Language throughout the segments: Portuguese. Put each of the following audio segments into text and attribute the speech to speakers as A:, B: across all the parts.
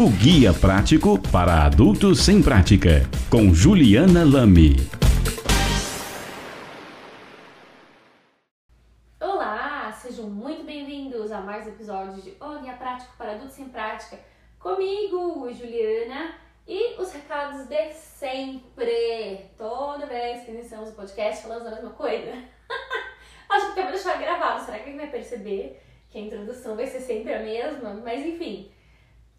A: o guia prático para adultos sem prática, com Juliana Lame.
B: Olá, sejam muito bem-vindos a mais episódios de O Guia Prático para Adultos sem Prática, comigo, Juliana, e os recados de sempre. Toda vez que iniciamos o podcast falamos a mesma coisa. Acho que eu vou deixar gravado, será que alguém vai perceber que a introdução vai ser sempre a mesma? Mas enfim.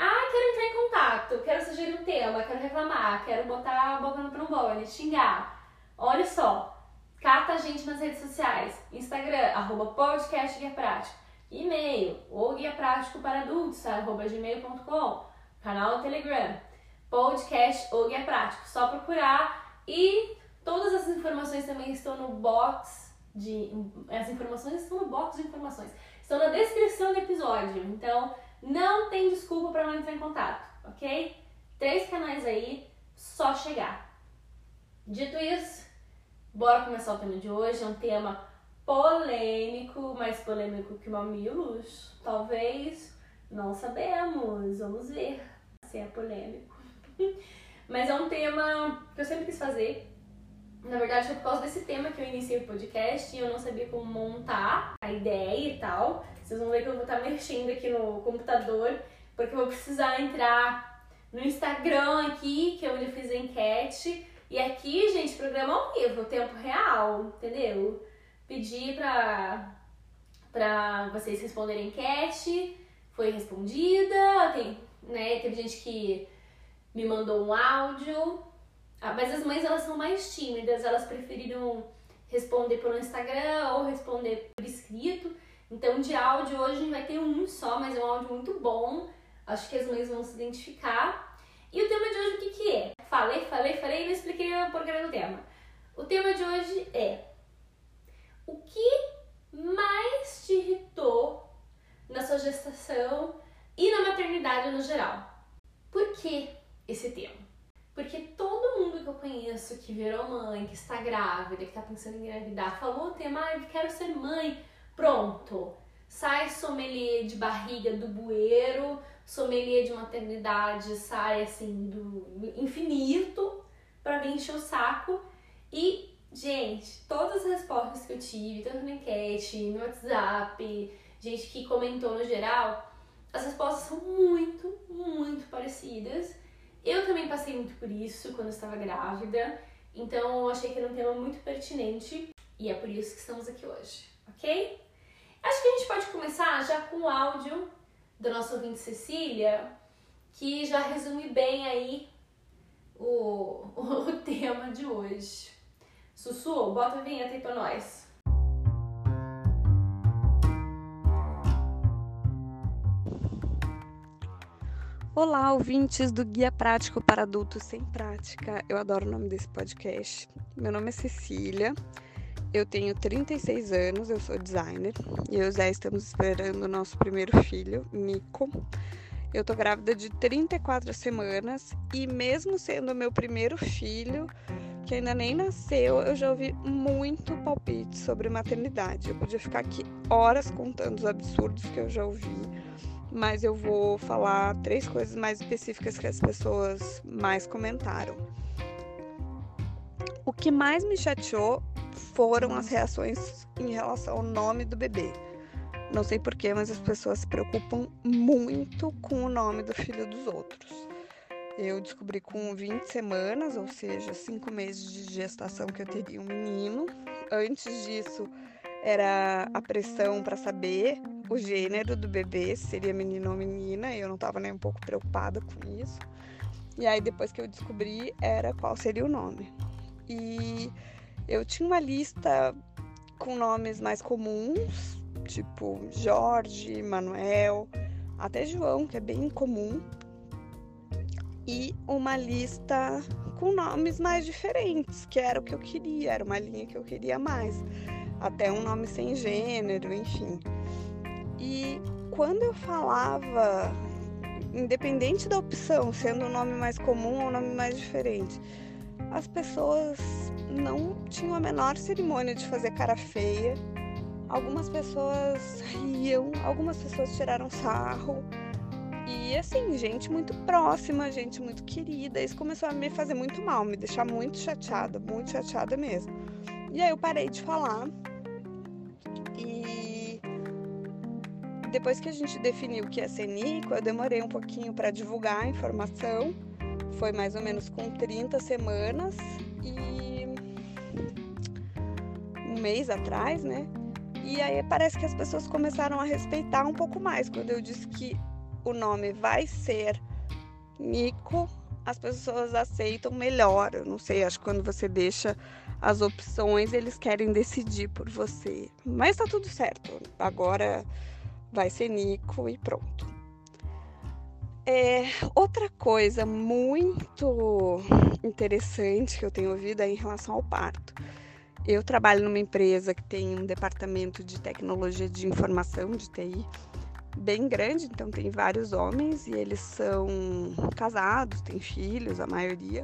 B: Ah, quero entrar em contato, quero sugerir um tema, quero reclamar, quero botar a boca no trombone, xingar. Olha só, cata a gente nas redes sociais, Instagram, arroba podcast guia prático, e-mail, ou guia prático para adultos, arroba gmail.com, canal Telegram, podcast ou guia prático, só procurar e todas as informações também estão no box de... as informações estão no box de informações, estão na descrição do episódio, então não tem desculpa para não entrar em contato, ok? Três canais aí, só chegar. Dito isso, bora começar o tema de hoje. É um tema polêmico, mais polêmico que mamilos. Talvez, não sabemos. Vamos ver se é polêmico. Mas é um tema que eu sempre quis fazer. Na verdade, foi por causa desse tema que eu iniciei o podcast e eu não sabia como montar a ideia e tal. Vocês vão ver que eu vou estar mexendo aqui no computador, porque eu vou precisar entrar no Instagram aqui, que é eu fiz a enquete. E aqui, gente, programa ao vivo, tempo real, entendeu? Pedi pra, pra vocês responderem enquete, foi respondida, tem, né, teve gente que me mandou um áudio, ah, mas as mães elas são mais tímidas, elas preferiram responder pelo Instagram ou responder por escrito. Então, de áudio, hoje a gente vai ter um só, mas é um áudio muito bom. Acho que as mães vão se identificar. E o tema de hoje, o que, que é? Falei, falei, falei e não expliquei a porcaria do tema. O tema de hoje é o que mais te irritou na sua gestação e na maternidade no geral? Por que esse tema? Porque todo mundo que eu conheço que virou mãe, que está grávida, que está pensando em engravidar, falou o tema, ah, eu quero ser mãe, Pronto. Sai sommelier de barriga do bueiro, sommelier de maternidade, sai assim do infinito para me encher o saco. E, gente, todas as respostas que eu tive, tanto na enquete, no WhatsApp, gente que comentou no geral, as respostas são muito, muito parecidas. Eu também passei muito por isso quando estava grávida, então eu achei que era um tema muito pertinente e é por isso que estamos aqui hoje ok? Acho que a gente pode começar já com o áudio do nosso ouvinte Cecília, que já resume bem aí o, o tema de hoje. Sussu, bota a vinheta aí pra nós.
C: Olá, ouvintes do Guia Prático para Adultos Sem Prática. Eu adoro o nome desse podcast. Meu nome é Cecília, eu tenho 36 anos, eu sou designer e eu já estamos esperando o nosso primeiro filho, Nico. Eu tô grávida de 34 semanas e mesmo sendo meu primeiro filho, que ainda nem nasceu, eu já ouvi muito palpite sobre maternidade. Eu podia ficar aqui horas contando os absurdos que eu já ouvi, mas eu vou falar três coisas mais específicas que as pessoas mais comentaram. O que mais me chateou foram as reações em relação ao nome do bebê. Não sei porquê, mas as pessoas se preocupam muito com o nome do filho dos outros. Eu descobri com 20 semanas, ou seja, 5 meses de gestação, que eu teria um menino. Antes disso, era a pressão para saber o gênero do bebê, se seria menino ou menina, e eu não estava nem um pouco preocupada com isso. E aí, depois que eu descobri, era qual seria o nome. E eu tinha uma lista com nomes mais comuns, tipo Jorge, Manuel, até João, que é bem comum, e uma lista com nomes mais diferentes, que era o que eu queria, era uma linha que eu queria mais, até um nome sem gênero, enfim. E quando eu falava, independente da opção, sendo um nome mais comum ou um nome mais diferente, as pessoas não tinham a menor cerimônia de fazer cara feia. Algumas pessoas riam, algumas pessoas tiraram sarro. E assim, gente muito próxima, gente muito querida. Isso começou a me fazer muito mal, me deixar muito chateada, muito chateada mesmo. E aí eu parei de falar. E depois que a gente definiu que ia ser Nico, eu demorei um pouquinho para divulgar a informação. Foi mais ou menos com 30 semanas e mês atrás, né? E aí parece que as pessoas começaram a respeitar um pouco mais. Quando eu disse que o nome vai ser Nico, as pessoas aceitam melhor. Eu não sei, acho que quando você deixa as opções, eles querem decidir por você. Mas tá tudo certo. Agora vai ser Nico e pronto. É, outra coisa muito interessante que eu tenho ouvido é em relação ao parto. Eu trabalho numa empresa que tem um departamento de tecnologia de informação, de TI, bem grande, então tem vários homens e eles são casados, têm filhos, a maioria.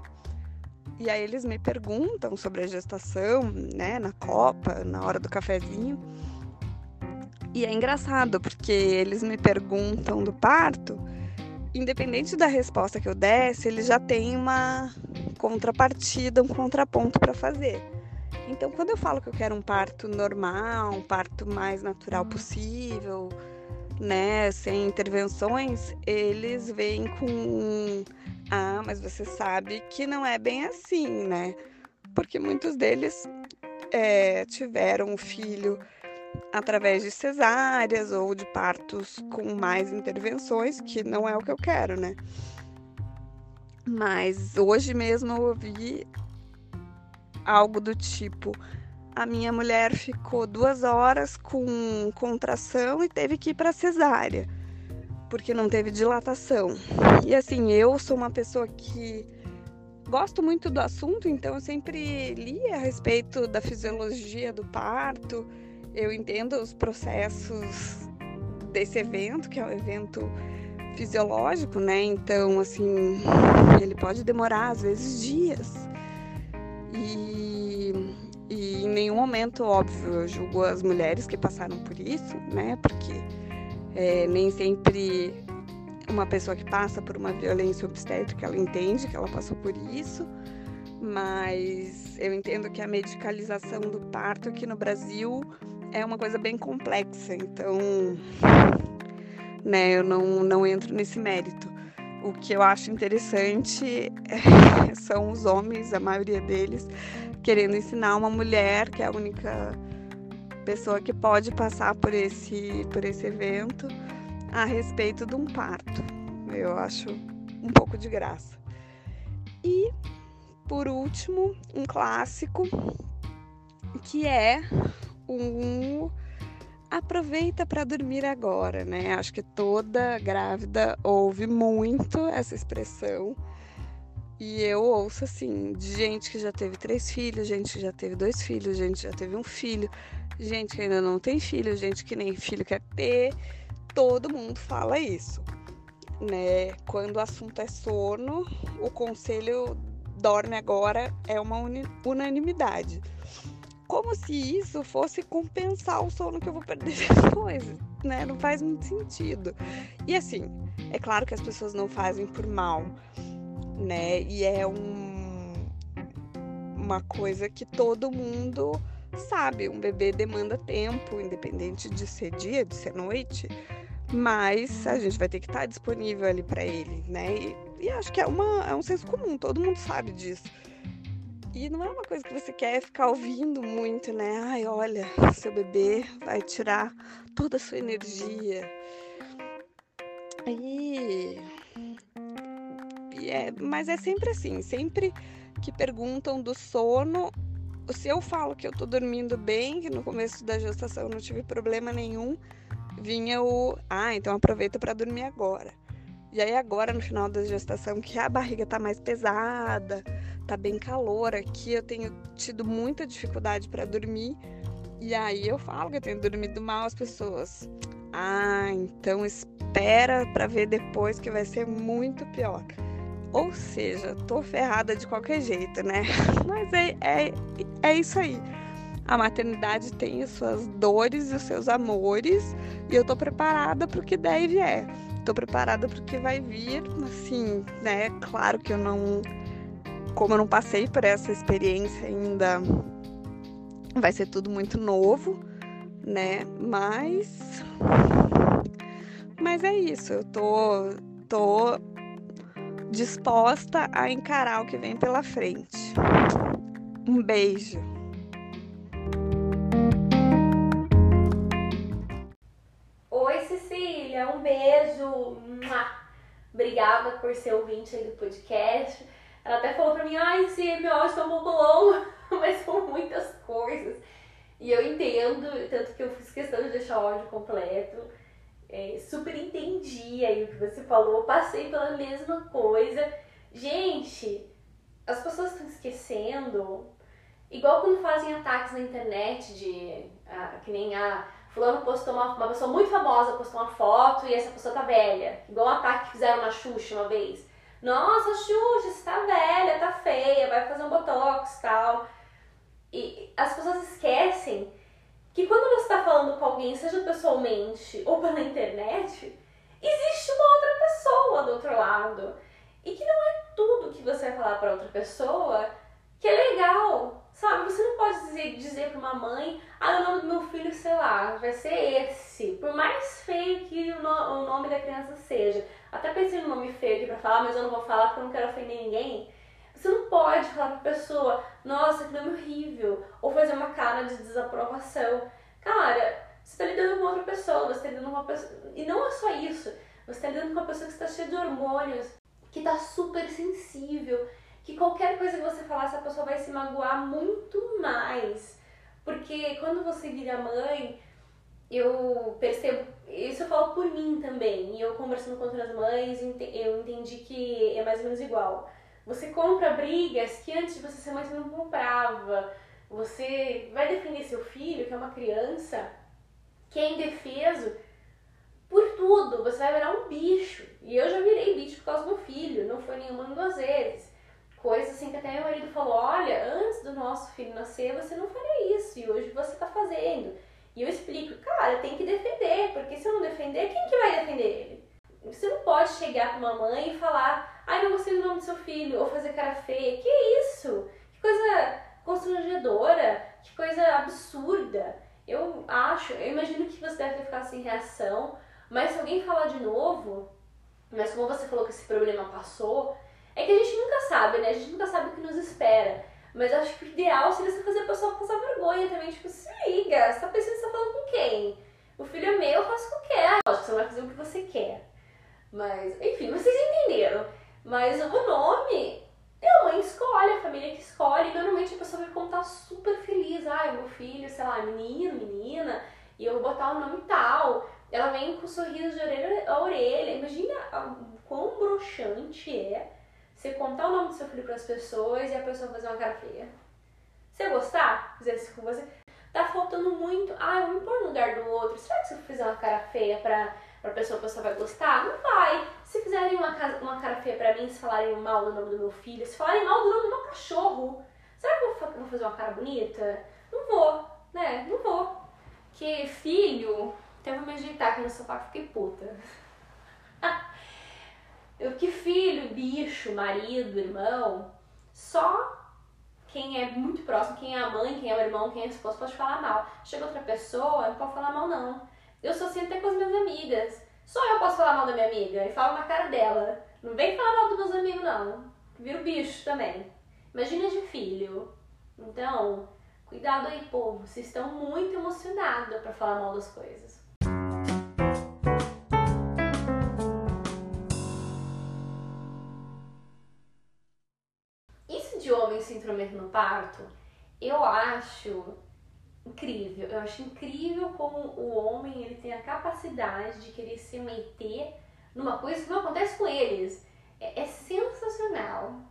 C: E aí eles me perguntam sobre a gestação, né, na copa, na hora do cafezinho. E é engraçado porque eles me perguntam do parto, independente da resposta que eu desse, eles já têm uma contrapartida, um contraponto para fazer. Então, quando eu falo que eu quero um parto normal, um parto mais natural possível, né, sem intervenções, eles vêm com ah, mas você sabe que não é bem assim, né? Porque muitos deles é, tiveram um filho através de cesáreas ou de partos com mais intervenções, que não é o que eu quero, né? Mas hoje mesmo eu ouvi algo do tipo: a minha mulher ficou duas horas com contração e teve que ir para cesárea, porque não teve dilatação. E assim, eu sou uma pessoa que gosto muito do assunto, então eu sempre li a respeito da fisiologia do parto, eu entendo os processos desse evento, que é um evento fisiológico, né? Então, assim, ele pode demorar às vezes dias. E, e em nenhum momento, óbvio, eu julgo as mulheres que passaram por isso, né? Porque é, nem sempre uma pessoa que passa por uma violência obstétrica, ela entende que ela passou por isso, mas eu entendo que a medicalização do parto aqui no Brasil é uma coisa bem complexa, então, né, eu não, não entro nesse mérito. O que eu acho interessante é, são os homens, a maioria deles, querendo ensinar uma mulher, que é a única pessoa que pode passar por esse, por esse evento, a respeito de um parto. Eu acho um pouco de graça. E, por último, um clássico, que é um aproveita para dormir agora, né? Acho que toda grávida ouve muito essa expressão. E eu ouço assim, de gente que já teve três filhos, gente que já teve dois filhos, gente que já teve um filho, gente que ainda não tem filho, gente que nem filho quer ter. Todo mundo fala isso, né? Quando o assunto é sono, o conselho dorme agora é uma unanimidade como se isso fosse compensar o sono que eu vou perder depois, né? Não faz muito sentido. E assim, é claro que as pessoas não fazem por mal, né? E é um, uma coisa que todo mundo sabe. Um bebê demanda tempo, independente de ser dia, de ser noite. Mas a gente vai ter que estar disponível ali para ele, né? E, e acho que é, uma, é um senso comum, todo mundo sabe disso. E não é uma coisa que você quer ficar ouvindo muito, né? Ai, olha, seu bebê vai tirar toda a sua energia. E... e é, mas é sempre assim, sempre que perguntam do sono, se eu falo que eu tô dormindo bem, que no começo da gestação não tive problema nenhum, vinha o, ah, então aproveita para dormir agora. E aí agora no final da gestação que a barriga tá mais pesada, tá bem calor aqui, eu tenho tido muita dificuldade para dormir. E aí eu falo que eu tenho dormido mal as pessoas. Ah, então espera para ver depois que vai ser muito pior. Ou seja, tô ferrada de qualquer jeito, né? Mas é, é, é isso aí. A maternidade tem as suas dores e os seus amores, e eu tô preparada para o que der e vier. Tô preparada pro que vai vir, assim, né? Claro que eu não. Como eu não passei por essa experiência ainda, vai ser tudo muito novo, né? Mas. Mas é isso, eu tô, tô disposta a encarar o que vem pela frente. Um beijo.
B: Obrigada por ser ouvinte aí do podcast. Ela até falou pra mim, ai, esse meu áudio tá um pouco longo, mas são muitas coisas. E eu entendo, tanto que eu fiz questão de deixar o áudio completo. É, super entendi aí o que você falou, passei pela mesma coisa. Gente, as pessoas estão esquecendo, igual quando fazem ataques na internet de ah, que nem a fulano postou uma, uma pessoa muito famosa postou uma foto e essa pessoa tá velha. Igual o ataque que fizeram na Xuxa uma vez. Nossa, Xuxa, você tá velha, tá feia, vai fazer um botox tal. E as pessoas esquecem que quando você está falando com alguém, seja pessoalmente ou pela internet, existe uma outra pessoa do outro lado. E que não é tudo que você vai falar para outra pessoa que é legal, sabe? Você não pode dizer, dizer para uma mãe, ah, o nome do meu filho, sei lá, vai ser esse. Por mais feio que o, no, o nome da criança seja. Até pensei no nome feio aqui pra falar, mas eu não vou falar porque eu não quero ofender ninguém. Você não pode falar pra pessoa, nossa, que nome horrível, ou fazer uma cara de desaprovação. Cara, você tá lidando com outra pessoa, você tá lidando com uma pessoa. E não é só isso, você tá lidando com uma pessoa que está cheia de hormônios, que tá super sensível, que qualquer coisa que você falar, essa pessoa vai se magoar muito mais. Porque quando você vira mãe, eu percebo, isso eu falo por mim também, e eu conversando com outras mães, eu entendi que é mais ou menos igual. Você compra brigas que antes de você ser mãe você não comprava. Você vai defender seu filho, que é uma criança, que é indefeso por tudo. Você vai virar um bicho. E eu já virei bicho por causa do filho. Não foi nenhuma duas vezes. Coisa assim que até meu marido falou: olha, antes do nosso filho nascer, você não faria isso. E hoje você tá fazendo. E eu explico: cara, tem que defender. Porque se eu não defender, quem que vai defender ele? Você não pode chegar pra uma mãe e falar Ai, não gostei do nome do seu filho, ou fazer cara feia. Que isso? Que coisa constrangedora, que coisa absurda. Eu acho, eu imagino que você deve ficado sem reação, mas se alguém falar de novo, mas como você falou que esse problema passou, é que a gente nunca sabe, né? A gente nunca sabe o que nos espera. Mas acho que o ideal seria você fazer a pessoa passar vergonha também. Tipo, se liga, você tá pensando que você tá falando com quem? O filho é meu, eu faço o que eu quero. Lógico, você não vai fazer o que você quer. Mas, enfim, vocês entenderam. Mas o nome é a mãe escolhe, a família que escolhe. E normalmente a pessoa vai contar super feliz. Ah, meu filho, sei lá, menino, menina, e eu vou botar o nome tal. Ela vem com um sorriso de orelha a orelha. Imagina o quão broxante é você contar o nome do seu filho para as pessoas e a pessoa fazer uma cara feia. Você gostar? Fazer isso com você? Tá faltando muito. Ah, eu vou me pôr no lugar do outro. Será que se eu fizer uma cara feia pra pra pessoa, a pessoa vai gostar? Não vai. Se fizerem uma, uma cara feia pra mim, se falarem mal do nome do meu filho, se falarem mal do nome do meu cachorro, será que eu vou fazer uma cara bonita? Não vou, né? Não vou. Porque filho, até vou me ajeitar aqui no sofá que fiquei puta. eu que filho, bicho, marido, irmão, só quem é muito próximo, quem é a mãe, quem é o irmão, quem é a esposa, pode falar mal. Chega outra pessoa, não pode falar mal não. Eu sou assim até com as minhas amigas. Só eu posso falar mal da minha amiga e falo na cara dela. Não vem falar mal dos meus amigos, não. Vira o bicho também. Imagina de filho. Então, cuidado aí, povo. Vocês estão muito emocionados para falar mal das coisas. Intrometer no parto, eu acho incrível. Eu acho incrível como o homem ele tem a capacidade de querer se meter numa coisa que não acontece com eles. É, é sensacional.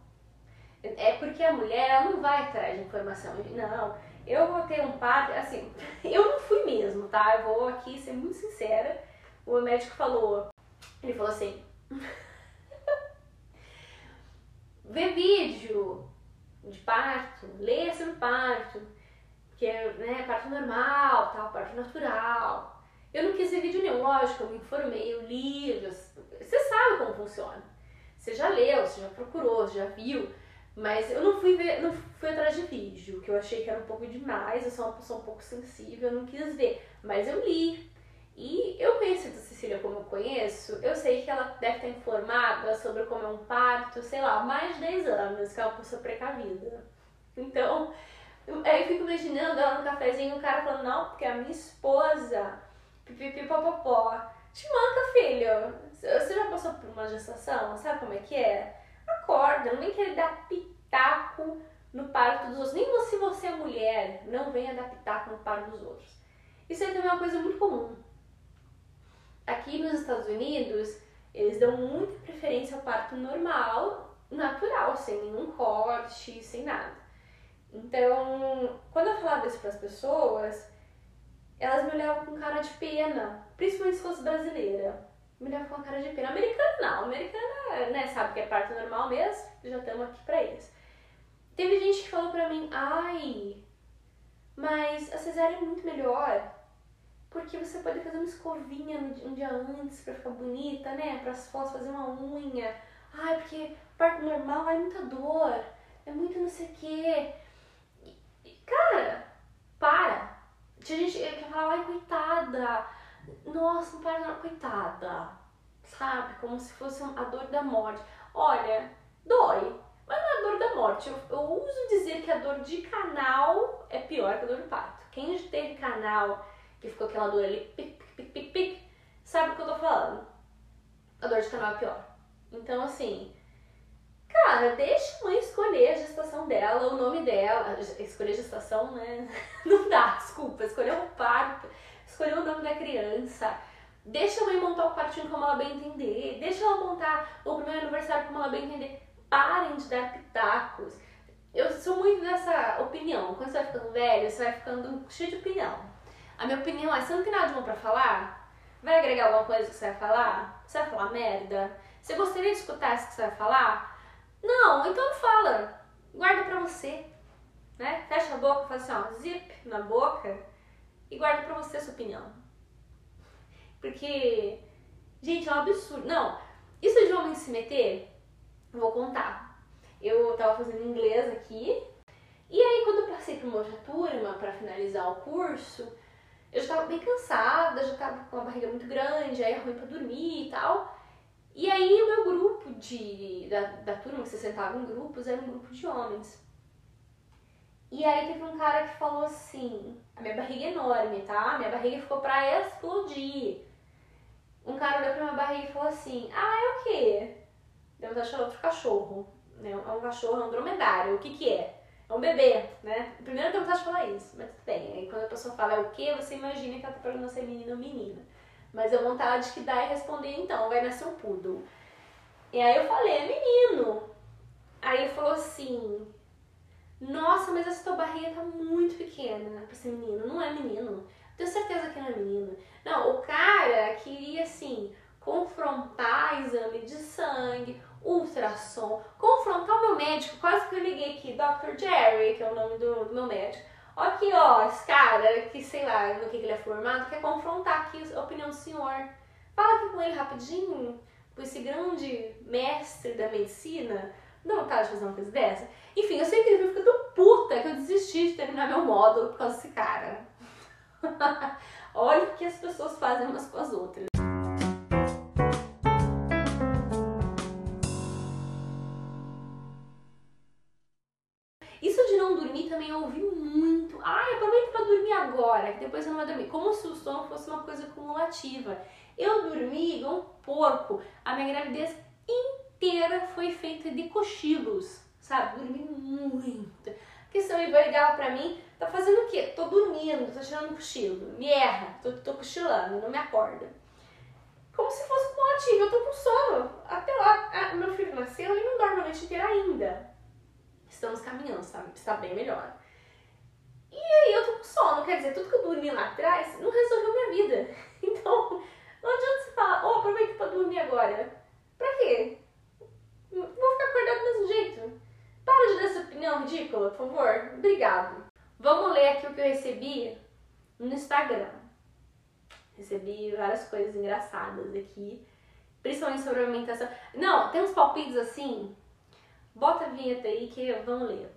B: É porque a mulher ela não vai atrás de informação. Não, eu vou ter um padre, assim, eu não fui mesmo, tá? Eu vou aqui ser muito sincera. O médico falou, ele falou assim, vê vídeo de parto, leia sobre parto, que é né, parto normal, tal, parto natural. Eu não quis ver vídeo nenhum, lógico, eu me informei, eu li, Você sabe como funciona. Você já leu, você já procurou, você já viu. Mas eu não fui ver, não fui atrás de vídeo, que eu achei que era um pouco demais, eu sou uma pessoa um pouco sensível, eu não quis ver. Mas eu li. E eu conheci a Cecília como eu conheço, eu sei que ela deve estar informada sobre como é um parto, sei lá, mais de 10 anos, que uma pessoa precavida. Então, aí eu fico imaginando ela no cafezinho, o cara falando, não, porque a minha esposa, pipipipopopó, te manca, filho. Você já passou por uma gestação? Sabe como é que é? Acorda, não vem querer dar pitaco no parto dos outros. Nem se você é mulher, não venha dar pitaco no parto dos outros. Isso aí também é uma coisa muito comum. Aqui nos Estados Unidos, eles dão muita preferência ao parto normal, natural, sem nenhum corte, sem nada. Então, quando eu falava isso para as pessoas, elas me olhavam com cara de pena, principalmente se fosse brasileira. Me olhavam com cara de pena. Americana não, americana, né, sabe que é parto normal mesmo, já estamos aqui para eles. Teve gente que falou pra mim, ai, mas a cesárea é muito melhor porque você pode fazer uma escovinha um dia antes pra ficar bonita, né? Para as fotos fazer uma unha. Ai, porque parto normal é muita dor, é muito não sei o quê. Cara, para. Tinha gente que fala, ai, coitada. Nossa, não para não, coitada. Sabe? Como se fosse a dor da morte. Olha, dói. Mas não é a dor da morte. Eu, eu uso dizer que a dor de canal é pior que a dor do parto. Quem teve canal que ficou aquela dor ali, pic, pic, pic, pic, sabe o que eu tô falando? A dor de canal é pior. Então, assim, cara, deixa a mãe escolher a gestação dela, o nome dela, escolher a gestação, né? Não dá, desculpa, escolher o parto, escolher o nome da criança. Deixa a mãe montar o quartinho como ela bem entender. Deixa ela montar o primeiro aniversário como ela bem entender. Parem de dar pitacos. Eu sou muito dessa opinião. Quando você vai ficando velho, você vai ficando cheio de opinião. A minha opinião é, você não tem nada de bom pra falar? Vai agregar alguma coisa que você vai falar? Você vai falar merda? Você gostaria de escutar isso que você vai falar? Não, então fala. Guarda pra você. Né? Fecha a boca, faz assim, ó, zip na boca e guarda pra você a sua opinião. Porque, gente, é um absurdo. Não, isso de homem se meter, vou contar. Eu tava fazendo inglês aqui, e aí quando eu passei pra uma outra turma para finalizar o curso, eu já tava bem cansada, já tava com a barriga muito grande, aí é ruim pra dormir e tal. E aí o meu grupo de, da, da turma, que você sentava em grupos, era um grupo de homens. E aí teve um cara que falou assim, a minha barriga é enorme, tá? Minha barriga ficou pra explodir. Um cara olhou pra minha barriga e falou assim, ah, é o quê? Deu achar outro cachorro, né? É um cachorro, é um dromedário, o que que é? É um bebê, né? Primeiro eu tenho de falar isso, mas tudo bem. Aí quando a pessoa fala é o que, você imagina que ela tá perguntando se é menino ou menina. Mas a vontade que dá é responder então, vai nascer um poodle. E aí eu falei, é menino. Aí ele falou assim, nossa, mas essa tua barriga tá muito pequena pra ser menino. Não é menino. Tenho certeza que não é menino. Não, o cara queria assim confrontar exame de sangue, ultrassom, confrontar o meu médico, quase que eu liguei aqui, Dr. Jerry, que é o nome do, do meu médico. Ó aqui, ó, esse cara que sei lá no que ele é formado, quer confrontar aqui a opinião do senhor. Fala aqui com ele rapidinho, com esse grande mestre da medicina. Dá vontade de fazer uma coisa dessa? Enfim, eu sei que ele viu ficando puta que eu desisti de terminar meu módulo por causa desse cara. Olha o que as pessoas fazem umas com as outras. Que depois você não vai dormir. Como se o sono fosse uma coisa cumulativa. Eu dormi igual um porco. A minha gravidez inteira foi feita de cochilos, sabe? Dormi muito. Porque se eu ligava pra mim, tá fazendo o quê? Tô dormindo, tô tirando um cochilo. Me erra, tô, tô cochilando, não me acorda. Como se fosse cumulativo, eu tô com sono. Até lá, a, meu filho nasceu e não dorme a noite inteira ainda estamos caminhando, está, está bem melhor. E aí eu tô com sono, quer dizer, tudo que eu dormi lá atrás não resolveu minha vida. Então, não adianta você falar, oh, aproveita pra dormir agora. Pra quê? Vou ficar acordado do mesmo jeito. Para de dar essa opinião ridícula, por favor. Obrigado. Vamos ler aqui o que eu recebi no Instagram. Recebi várias coisas engraçadas aqui principalmente sobre alimentação. Não, tem uns palpites assim. Bota a vinheta aí que vamos ler.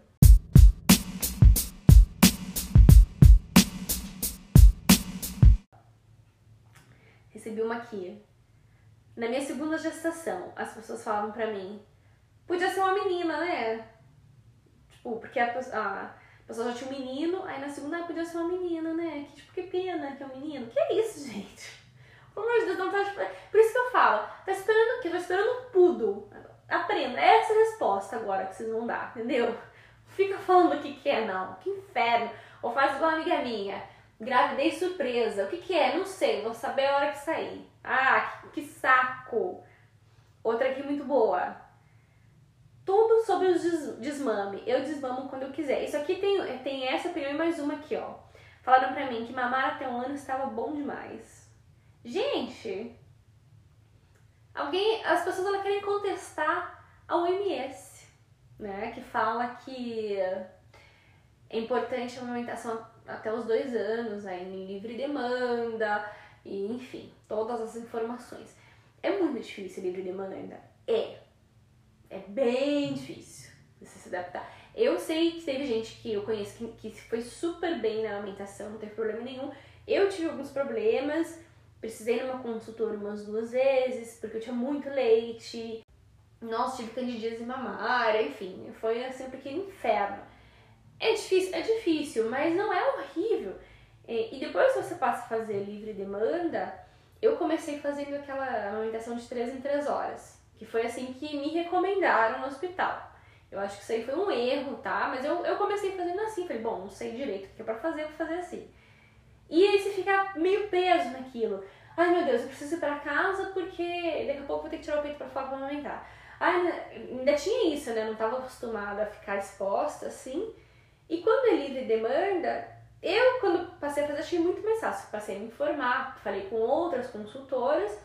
B: Recebi uma aqui. Na minha segunda gestação, as pessoas falavam pra mim, podia ser uma menina, né? Tipo, porque a, a pessoa já tinha um menino, aí na segunda podia ser uma menina, né? Que tipo, que pena que é um menino. Que é isso, gente? Pelo amor de Deus, não tá esperando. Por isso que eu falo, tá esperando o quê? Tô esperando um pudo. Aprenda, essa é a resposta agora que vocês vão dar, entendeu? Fica falando o que, que é, não. Que inferno. Ou faz igual uma amiga minha. Gravidez surpresa. O que, que é? Não sei, vou saber a hora que sair. Ah, que, que saco. Outra aqui muito boa. Tudo sobre o des desmame. Eu desmamo quando eu quiser. Isso aqui tem, tem essa opinião e mais uma aqui, ó. Falaram pra mim que mamar até um ano estava bom demais. Gente, alguém, as pessoas elas querem contestar a OMS, né? Que fala que é importante a amamentação até os dois anos, aí em livre demanda, e enfim, todas as informações. É muito difícil livre demanda? É. É bem difícil você se adaptar. Eu sei que teve gente que eu conheço que, que foi super bem na alimentação, não teve problema nenhum. Eu tive alguns problemas, precisei numa consultora umas duas vezes, porque eu tinha muito leite. Nossa, tive candidíase mamária, enfim, foi assim, porque inferno. É difícil, é difícil, mas não é horrível. E depois que você passa a fazer livre demanda, eu comecei fazendo aquela amamentação de 3 em 3 horas, que foi assim que me recomendaram no hospital. Eu acho que isso aí foi um erro, tá? Mas eu, eu comecei fazendo assim, falei, bom, não sei direito o que é pra fazer, vou fazer assim. E aí você fica meio preso naquilo. Ai meu Deus, eu preciso ir pra casa porque daqui a pouco vou ter que tirar o peito pra fora pra amamentar. Ai, ainda tinha isso, né? Eu não tava acostumada a ficar exposta assim. E quando é livre demanda, eu, quando passei a fazer, achei muito mais fácil. Passei a me informar, falei com outras consultoras,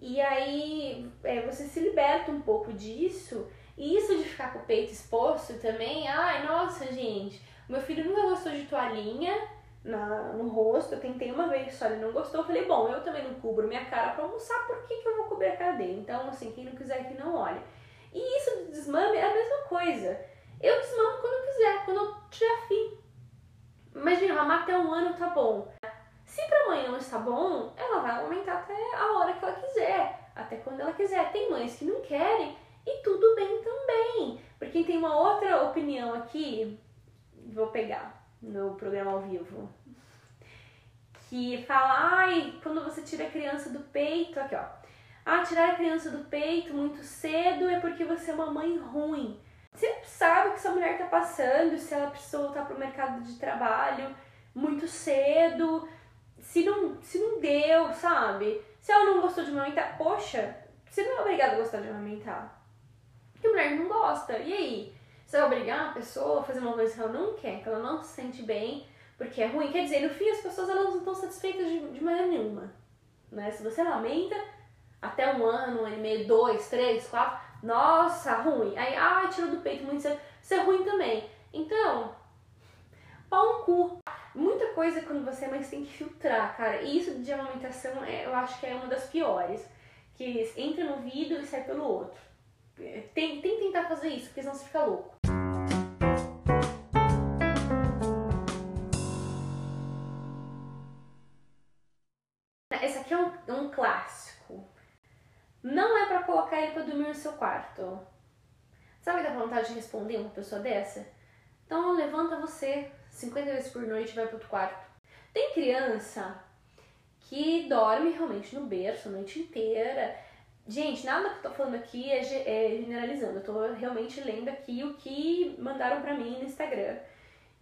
B: e aí é, você se liberta um pouco disso. E isso de ficar com o peito exposto também, ai, nossa, gente, meu filho nunca gostou de toalhinha na, no rosto, eu tentei uma vez só, ele não gostou, eu falei, bom, eu também não cubro minha cara pra almoçar, por que, que eu vou cobrir a cara dele? Então, assim, quem não quiser que não olhe. E isso de desmame é a mesma coisa. Eu desmamo quando eu quiser, quando eu tiver afim. Imagina, mamar até um ano tá bom. Se pra mãe não está bom, ela vai aumentar até a hora que ela quiser, até quando ela quiser. Tem mães que não querem e tudo bem também. Porque tem uma outra opinião aqui, vou pegar no programa ao vivo, que fala, ai, quando você tira a criança do peito, aqui ó, ah, tirar a criança do peito muito cedo é porque você é uma mãe ruim. Você sabe o que essa mulher está passando, se ela precisou voltar para o mercado de trabalho muito cedo, se não, se não deu, sabe? Se ela não gostou de amamentar, poxa, você não é obrigada a gostar de amamentar. Porque mulher não gosta. E aí? Você vai obrigar a pessoa a fazer uma coisa que ela não quer, que ela não se sente bem, porque é ruim? Quer dizer, no fim as pessoas elas não estão satisfeitas de, de maneira nenhuma. Né? Se você amamenta até um ano, um ano e meio, dois, três, quatro, nossa, ruim. Aí, ah, tirou do peito muito cedo. Isso é ruim também. Então, pau no cu. Muita coisa quando você é mãe você tem que filtrar, cara. E isso de amamentação é, eu acho que é uma das piores. Que entra no vidro e sai pelo outro. Tem, tem que tentar fazer isso, porque senão você fica louco. Esse aqui é um, um clássico não é para colocar ele para dormir no seu quarto. Sabe da vontade de responder uma pessoa dessa? Então levanta você 50 vezes por noite e vai outro quarto. Tem criança que dorme realmente no berço a noite inteira. Gente, nada que eu tô falando aqui é, é generalizando. Eu tô realmente lendo aqui o que mandaram para mim no Instagram.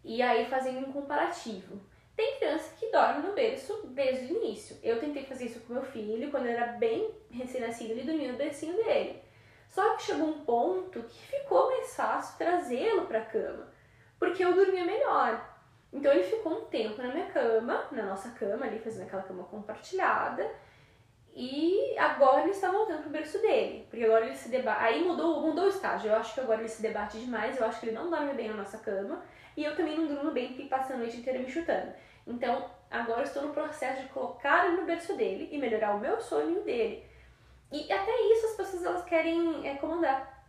B: E aí fazendo um comparativo. Tem criança que dorme no berço desde o início. Eu tentei fazer isso com meu filho, quando ele era bem recém-nascido, ele dormia no bercinho dele. Só que chegou um ponto que ficou mais fácil trazê-lo para a cama, porque eu dormia melhor. Então ele ficou um tempo na minha cama, na nossa cama ali, fazendo aquela cama compartilhada. E agora ele está voltando pro berço dele, porque agora ele se debate. Aí mudou, mudou o estágio. Eu acho que agora ele se debate demais, eu acho que ele não dorme bem na nossa cama. E eu também não durmo bem porque passa a noite inteira me chutando. Então, agora estou no processo de colocar ele no berço dele e melhorar o meu sono e o dele. E até isso as pessoas elas querem é, comandar.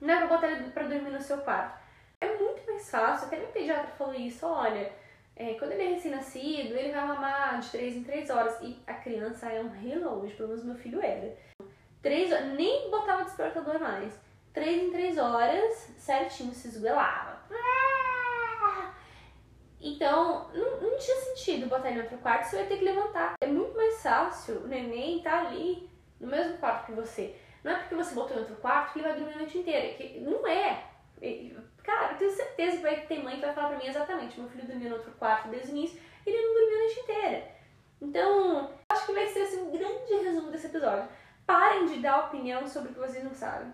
B: Não é pra botar ele pra dormir no seu quarto. É muito mais fácil, até meu pediatra falou isso, olha, é, quando ele é recém-nascido, ele vai mamar de 3 em 3 horas. E a criança é um relógio, pelo menos meu filho era. Três, nem botava despertador mais. 3 em 3 horas, certinho, se esguelava. Então, não, não tinha sentido botar ele em outro quarto, você vai ter que levantar. É muito mais fácil o neném tá ali no mesmo quarto que você. Não é porque você botou em outro quarto que ele vai dormir a noite inteira. Que não é. Cara, eu tenho certeza que vai ter mãe que vai falar pra mim exatamente. Meu filho dormia no outro quarto desde o início e ele não dormia a noite inteira. Então, acho que vai ser assim, um grande resumo desse episódio. Parem de dar opinião sobre o que vocês não sabem.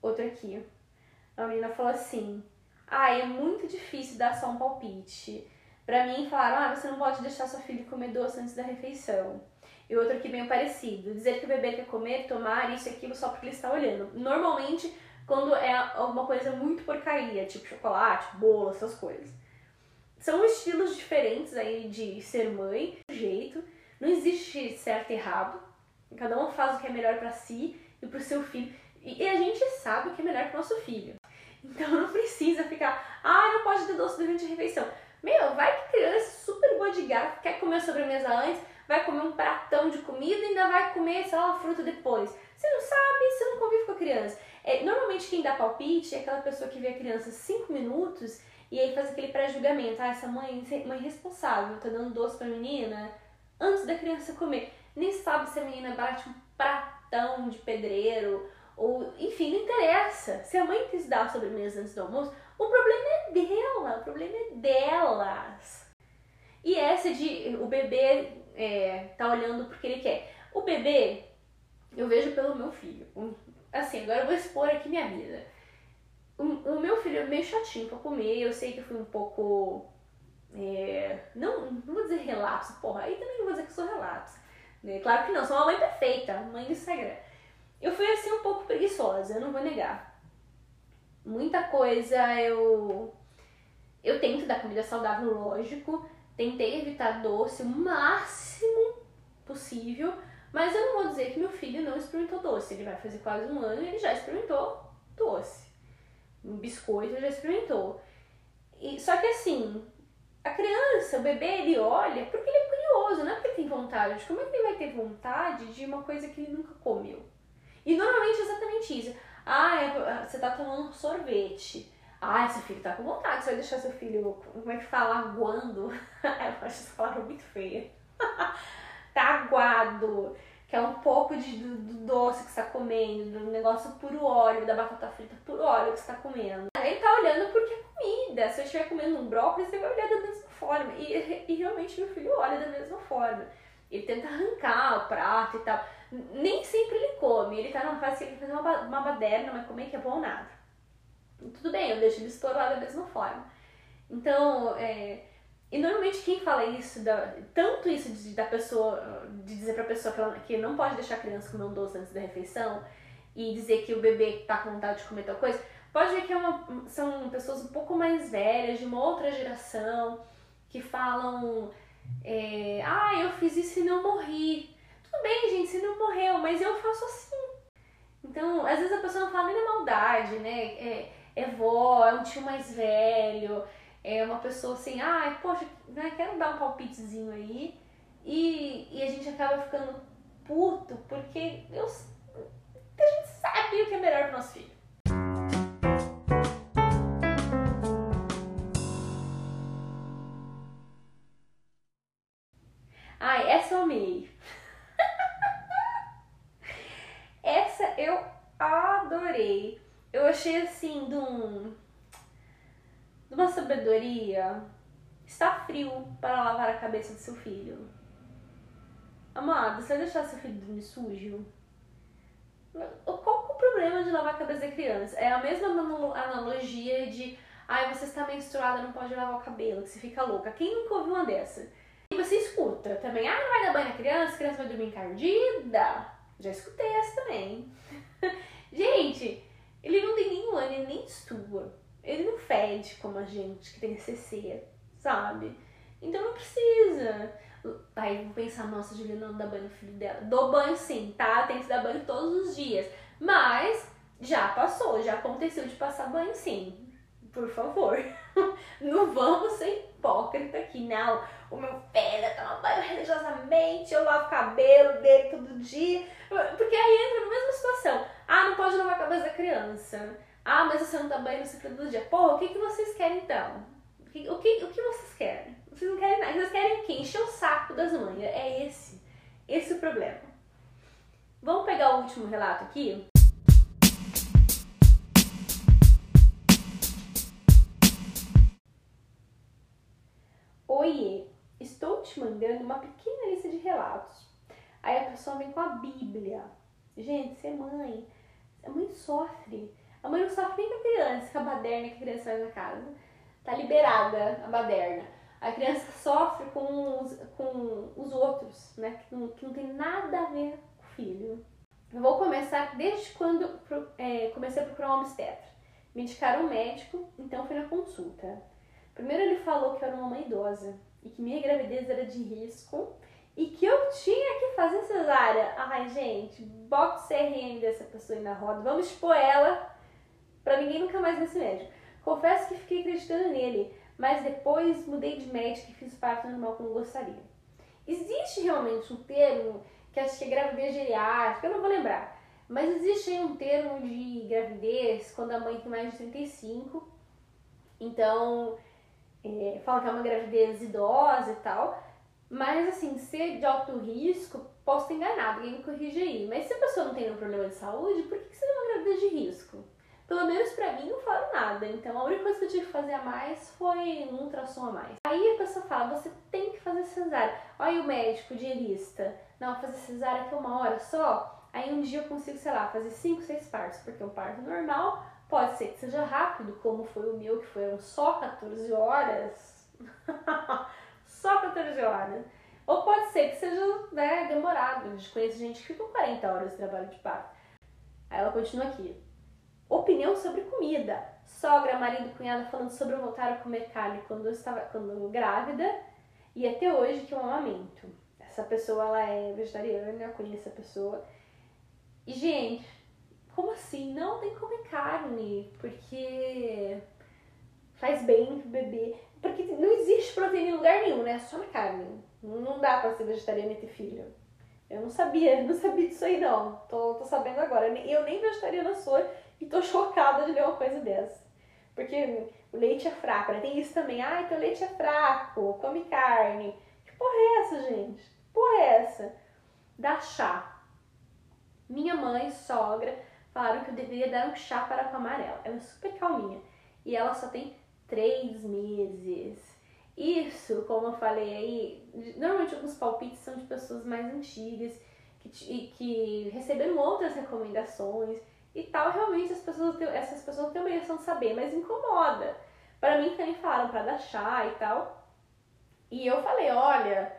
B: Outro aqui. A menina falou assim: Ah, é muito difícil dar só um palpite. Pra mim, falaram: Ah, você não pode deixar sua filha comer doce antes da refeição. E outro aqui bem parecido: dizer que o bebê quer comer, tomar isso e aquilo só porque ele está olhando. Normalmente, quando é alguma coisa muito porcaria, tipo chocolate, bolo, essas coisas. São estilos diferentes aí de ser mãe, jeito. Não existe certo e errado. Cada um faz o que é melhor para si e pro seu filho. E a gente sabe o que é melhor pro nosso filho. Então não precisa ficar, ah, não pode ter doce durante a refeição. Meu, vai que criança super boa de gato, quer comer a sobremesa antes, vai comer um pratão de comida e ainda vai comer, sei lá, fruta depois. Você não sabe, você não convive com a criança. É, normalmente quem dá palpite é aquela pessoa que vê a criança 5 minutos e aí faz aquele pré-julgamento. Ah, essa mãe, mãe responsável, tá dando doce pra menina antes da criança comer. Nem sabe se a menina bate um pratão de pedreiro ou, enfim, não interessa. Se a mãe quis dar a sobremesa antes do almoço, o problema é dela, o problema é delas. E essa de o bebê é, tá olhando porque ele quer. O bebê, eu vejo pelo meu filho. Assim, agora eu vou expor aqui minha vida. O, o meu filho é meio chatinho pra comer, eu sei que eu fui um pouco. É, não, não vou dizer relapso, porra, aí também não vou dizer que sou relapso. Né? Claro que não, sou uma mãe perfeita, mãe do Instagram. Eu fui assim um preguiçosa, eu não vou negar. Muita coisa eu. Eu tento dar comida saudável, lógico. Tentei evitar doce o máximo possível. Mas eu não vou dizer que meu filho não experimentou doce. Ele vai fazer quase um ano e ele já experimentou doce. Um biscoito já experimentou. E, só que assim, a criança, o bebê, ele olha porque ele é curioso, não é porque ele tem vontade. Como é que ele vai ter vontade de uma coisa que ele nunca comeu? E normalmente é exatamente isso. Ah, é, você tá tomando sorvete. Ah, seu filho tá com vontade, você vai deixar seu filho, como é que fala, aguando? Eu acho essa palavra muito feia. tá aguado, que é um pouco de, do, do doce que você tá comendo, do negócio puro óleo, da batata frita puro óleo que você tá comendo. Ele tá olhando porque é comida. Se eu estiver comendo um brócolis, você vai olhar da mesma forma. E, e realmente meu filho olha da mesma forma. Ele tenta arrancar o prato e tal. Nem sempre ele come. Ele tá, não, faz assim, ele faz uma, uma baderna, mas comer que é bom nada. Tudo bem, eu deixo ele estourar da mesma forma. Então, é, e normalmente quem fala isso, da, tanto isso de, da pessoa, de dizer pra pessoa que, ela, que não pode deixar a criança comer um doce antes da refeição e dizer que o bebê tá com vontade de comer tal coisa, pode ver que é uma, são pessoas um pouco mais velhas, de uma outra geração, que falam, é, ah, eu fiz isso e não morri. Tudo bem, gente, você não morreu, mas eu faço assim. Então, às vezes a pessoa não fala nem na maldade, né? É, é vó, é um tio mais velho, é uma pessoa assim, ah, poxa, né, quero dar um palpitezinho aí. E, e a gente acaba ficando puto cabeça do seu filho. Amado, você vai deixar seu filho dormir sujo? Qual o problema de lavar a cabeça da criança? É a mesma analogia de ai, você está menstruada, não pode lavar o cabelo, que você fica louca. Quem nunca ouviu uma dessa? E você escuta também, ah, não vai dar banho na criança, a criança vai dormir encardida. Já escutei essa também. Gente, ele não tem nenhum ano, ele nem estua. Ele não fede como a gente que tem CC, sabe? Então não precisa. Aí vou pensar, nossa, Juliana não dá banho no filho dela. Dou banho sim, tá? Tem que dar banho todos os dias. Mas já passou, já aconteceu de passar banho sim. Por favor. Não vamos ser hipócrita aqui, não. O meu filho toma banho religiosamente, eu lavo o cabelo dele todo dia. Porque aí entra na mesma situação. Ah, não pode lavar a cabeça da criança. Ah, mas você não tá banho no ciclo do dia. Porra, o que, que vocês querem então? O que, o, que, o que vocês querem? Vocês não querem nada. Vocês querem o quê? Encher o saco das mães. É esse. Esse o problema. Vamos pegar o último relato aqui? Oiê, estou te mandando uma pequena lista de relatos. Aí a pessoa vem com a Bíblia. Gente, você é mãe. A mãe sofre. A mãe não sofre nem com a criança, com a baderna que a criança faz na casa. Tá liberada a baderna. A criança sofre com os, com os outros, né? Que não, que não tem nada a ver com o filho. Eu vou começar desde quando é, comecei a procurar um obstetra. Me indicaram um médico, então fui na consulta. Primeiro ele falou que eu era uma mãe idosa e que minha gravidez era de risco e que eu tinha que fazer cesárea. Ai, gente, bota o CRM dessa pessoa aí na roda, vamos expor ela pra ninguém nunca mais ver esse médico. Confesso que fiquei acreditando nele, mas depois mudei de médico e fiz o parto normal como gostaria. Existe realmente um termo que acho que é gravidez geriátrica, eu não vou lembrar, mas existe um termo de gravidez quando a mãe tem mais de 35. Então, é, falam que é uma gravidez idosa e tal. Mas assim, ser de alto risco, posso ter enganado, alguém me corrige aí. Mas se a pessoa não tem nenhum problema de saúde, por que, que seria uma gravidez de risco? Pelo menos pra mim não falaram nada. Então a única coisa que eu tive que fazer a mais foi um ultrassom a mais. Aí a pessoa fala, você tem que fazer cesárea. Olha o médico, o diarista. Não, fazer cesárea aqui é uma hora só. Aí um dia eu consigo, sei lá, fazer 5, 6 partos, porque um parto normal Pode ser que seja rápido, como foi o meu, que foram só 14 horas. só 14 horas. Ou pode ser que seja né, demorado. A gente conhece gente que fica 40 horas de trabalho de parto. Aí ela continua aqui. Opinião sobre comida. Sogra, marido, cunhada falando sobre eu voltar a comer carne quando eu estava quando grávida e até hoje que eu amamento. Essa pessoa ela é vegetariana, eu conheço a pessoa. E gente, como assim? Não, tem que comer carne, porque faz bem pro bebê. Porque não existe proteína em lugar nenhum, né? Só na carne. Não dá pra ser vegetariana e ter filho. Eu não sabia, não sabia disso aí não. Tô, tô sabendo agora. Eu nem vegetariana sou e tô chocada de ler uma coisa dessa. Porque o leite é fraco, né? Tem isso também. Ah, então leite é fraco, come carne. Que porra é essa, gente? Que porra é essa? Dá chá. Minha mãe, sogra, falaram que eu deveria dar um chá para acalmar ela. Ela é super calminha. E ela só tem três meses. Isso, como eu falei aí, normalmente alguns palpites são de pessoas mais antigas que, que receberam outras recomendações e tal. Realmente as pessoas, essas pessoas têm obrigação de saber, mas incomoda. Para mim também falaram para dar chá e tal. E eu falei, olha,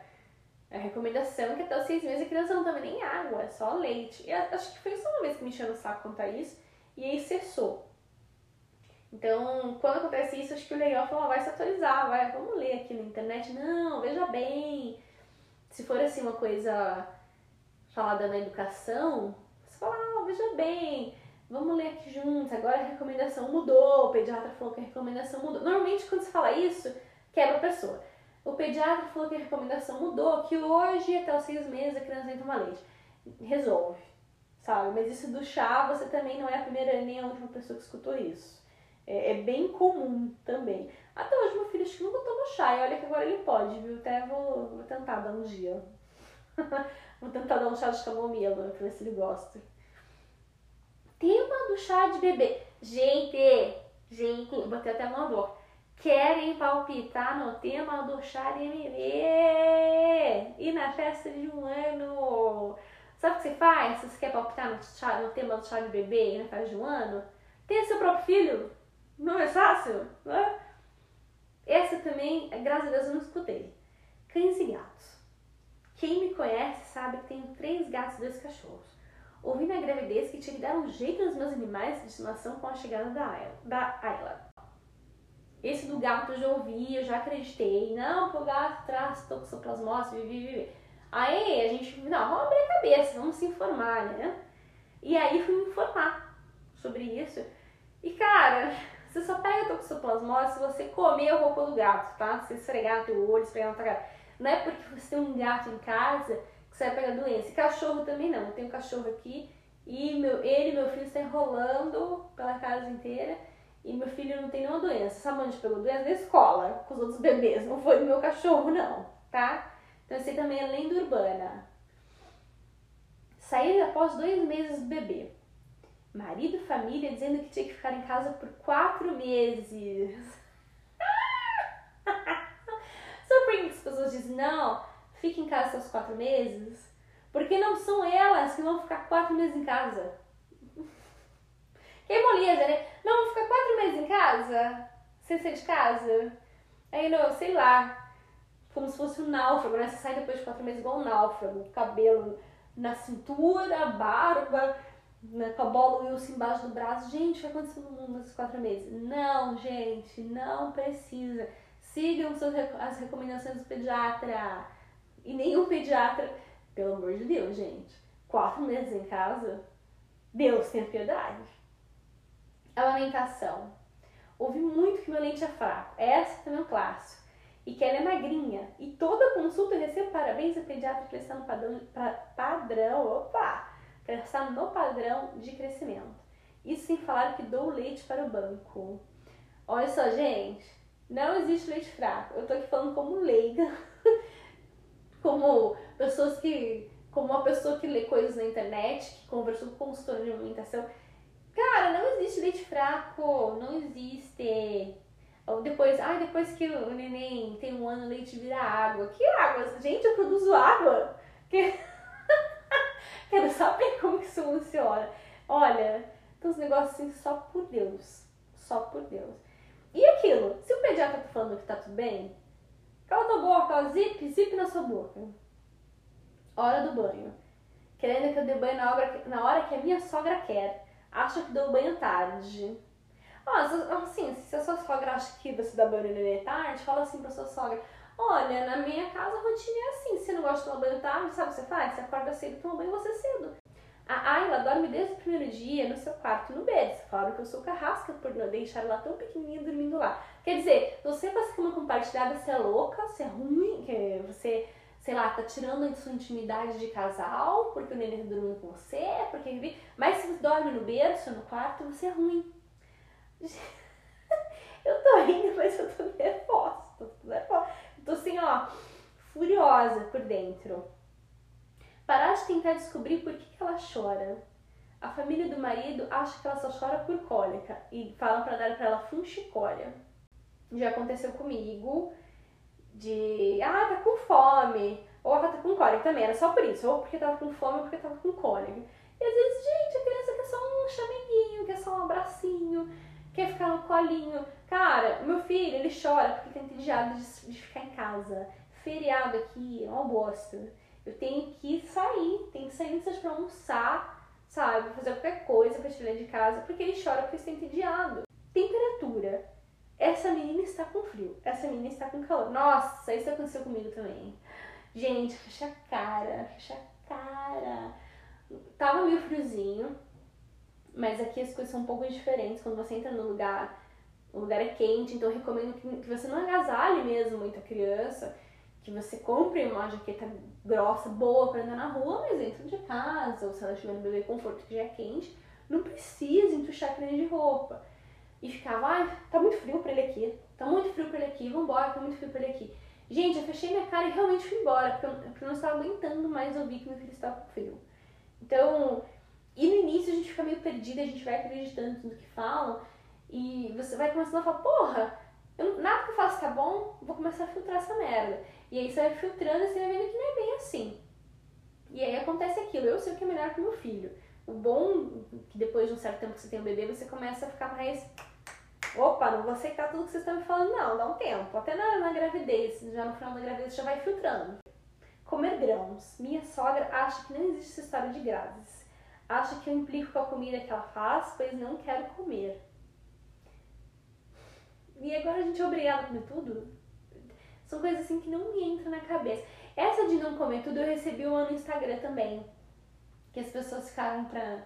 B: a recomendação é que até os seis meses a criança não tome nem água, é só leite. E acho que foi só uma vez que me encheu no saco contar isso, e aí cessou. Então, quando acontece isso, acho que o legal é falar, vai se atualizar, vai, vamos ler aqui na internet. Não, veja bem. Se for assim uma coisa falada na educação, você fala, ah, veja bem, vamos ler aqui juntos, agora a recomendação mudou, o pediatra falou que a recomendação mudou. Normalmente quando se fala isso, quebra a pessoa. O pediatra falou que a recomendação mudou, que hoje, até os seis meses, a criança que tomar leite. Resolve, sabe? Mas isso do chá, você também não é a primeira nem a última pessoa que escutou isso. É, é bem comum também. Até hoje, meu filho acho que nunca tomou chá, e olha que agora ele pode, viu? Até vou, vou tentar dar um dia. vou tentar dar um chá de camomila pra ver se ele gosta. Chá de bebê. Gente, gente, botei até a mão boca querem palpitar no tema do chá de bebê e na festa de um ano. Sabe o que você faz se você quer palpitar no, chá, no tema do chá de bebê e na festa de um ano? Tem seu próprio filho. Não é fácil? Né? Essa também, graças a Deus, eu não escutei. Cães e gatos. Quem me conhece sabe que tenho três gatos e dois cachorros. Ouvi na gravidez que tinha que dar um jeito nos meus animais de estimação com a chegada da Ayla. Esse do gato eu já ouvi, eu já acreditei. Não, o gato traz toxoplasmose, vivi, vivi. Aí a gente, não, vamos abrir a cabeça, vamos se informar, né? E aí fui me informar sobre isso. E cara, você só pega toxoplasmose se você comer a roupa do gato, tá? Se esfregar no teu olho, esfregar na tua cara. Não é porque você tem um gato em casa que você vai pegar doença. E cachorro também não. Eu tenho um cachorro aqui e meu, ele e meu filho estão enrolando pela casa inteira. E meu filho não tem nenhuma doença. Sabe onde pegou doença? Na escola, com os outros bebês. Não foi meu cachorro, não, tá? Então, esse também é lenda urbana. Saí após dois meses do bebê. Marido e família dizendo que tinha que ficar em casa por quatro meses. Sabe por que as pessoas dizem, não, fique em casa seus quatro meses? Porque não são elas que vão ficar quatro meses em casa. Que moleza, né? Não, vou ficar quatro meses em casa, sem sair de casa. Aí, não, sei lá, como se fosse um náufrago, né? Você sai depois de quatro meses igual um náufrago, cabelo na cintura, barba, né, com a bola Wilson embaixo do braço. Gente, o que aconteceu no mundo nesses quatro meses? Não, gente, não precisa. Sigam as recomendações do pediatra. E nenhum pediatra, pelo amor de Deus, gente, quatro meses em casa, Deus tenha piedade. Amamentação. Ouvi muito que meu leite é fraco. Essa também é um clássico. E que ela é magrinha. E toda consulta eu recebo parabéns a pediatra que está no padrão, padrão, opa, está no padrão de crescimento. Isso sem falar que dou leite para o banco. Olha só, gente, não existe leite fraco. Eu tô aqui falando como leiga, como pessoas que, como uma pessoa que lê coisas na internet, que conversou com consultora de alimentação Cara, não existe leite fraco, não existe. Ou depois, ai, depois que o neném tem um ano, o leite vira água. Que água? Gente, eu produzo água. Que... Quero saber como que isso funciona. Olha, tem uns negócios assim só por Deus. Só por Deus. E aquilo, se o pediatra tá falando que tá tudo bem, cala tua boca, zip, zip na sua boca. Hora do banho. Querendo que eu dê banho na hora, na hora que a minha sogra quer acha que deu banho tarde. Ah, assim, se a sua sogra acha que você dá banho no tarde, fala assim pra sua sogra, olha, na minha casa a rotina é assim, se você não gosta de tomar banho tarde, sabe o que você faz? Você acorda cedo toma banho você cedo. A Ayla dorme desde o primeiro dia no seu quarto no berço. Falaram que eu sou carrasca por não deixar ela tão pequenininha dormindo lá. Quer dizer, você faz cama compartilhada, você é louca, você é ruim, você sei lá, tá tirando a sua intimidade de casal, porque o neném tá dormindo com você, porque mas se você dorme no berço, no quarto, você é ruim. eu tô rindo, mas eu tô nervosa, tô nervosa. Tô assim, ó, furiosa por dentro. Parar de tentar descobrir por que, que ela chora. A família do marido acha que ela só chora por cólica e falam para dar para ela funchicória. Já aconteceu comigo de ah, tá com fome, ou ela tá com cólica também, era só por isso, ou porque tava com fome ou porque tava com cólica. E às vezes, gente, a criança quer só um chameguinho, quer só um abracinho, quer ficar no colinho. Cara, meu filho, ele chora porque tá entediado de, de ficar em casa. Feriado aqui, é uma bosta. Eu tenho que sair, tenho que sair seja pra almoçar, sabe? Fazer qualquer coisa pra tirar de casa, porque ele chora porque está entediado. Temperatura. Essa menina está com frio, essa menina está com calor. Nossa, isso aconteceu comigo também. Gente, fecha a cara, fecha a cara. Tava meio friozinho, mas aqui as coisas são um pouco diferentes. Quando você entra no lugar, o lugar é quente, então eu recomendo que, que você não agasalhe mesmo muito a criança, que você compre uma jaqueta grossa, boa para andar na rua, mas dentro de casa, ou se ela estiver no bebê conforto que já é quente, não precisa entuchar criança de roupa e ficava, ai, tá muito frio pra ele aqui, tá muito frio pra ele aqui, vambora, tá muito frio pra ele aqui. Gente, eu fechei minha cara e realmente fui embora, porque eu, porque eu não estava aguentando mais ouvir que meu filho estava com frio. Então, e no início a gente fica meio perdida, a gente vai acreditando tudo que falam, e você vai começando a falar, porra, eu, nada faço tá bom, vou começar a filtrar essa merda. E aí você vai filtrando e você vai vendo que não é bem assim. E aí acontece aquilo, eu sei o que é melhor pro meu filho. O bom que depois de um certo tempo que você tem um bebê, você começa a ficar mais. Opa, não vou aceitar tudo que vocês estão me falando, não, dá um tempo. Até na, na gravidez, já no final da gravidez, já vai filtrando. Comer grãos. Minha sogra acha que não existe essa história de grávidas. Acha que eu implico com a comida que ela faz, pois não quero comer. E agora a gente obriga ela a comer tudo? São coisas assim que não me entram na cabeça. Essa de não comer tudo eu recebi uma no Instagram também. Que as pessoas ficaram pra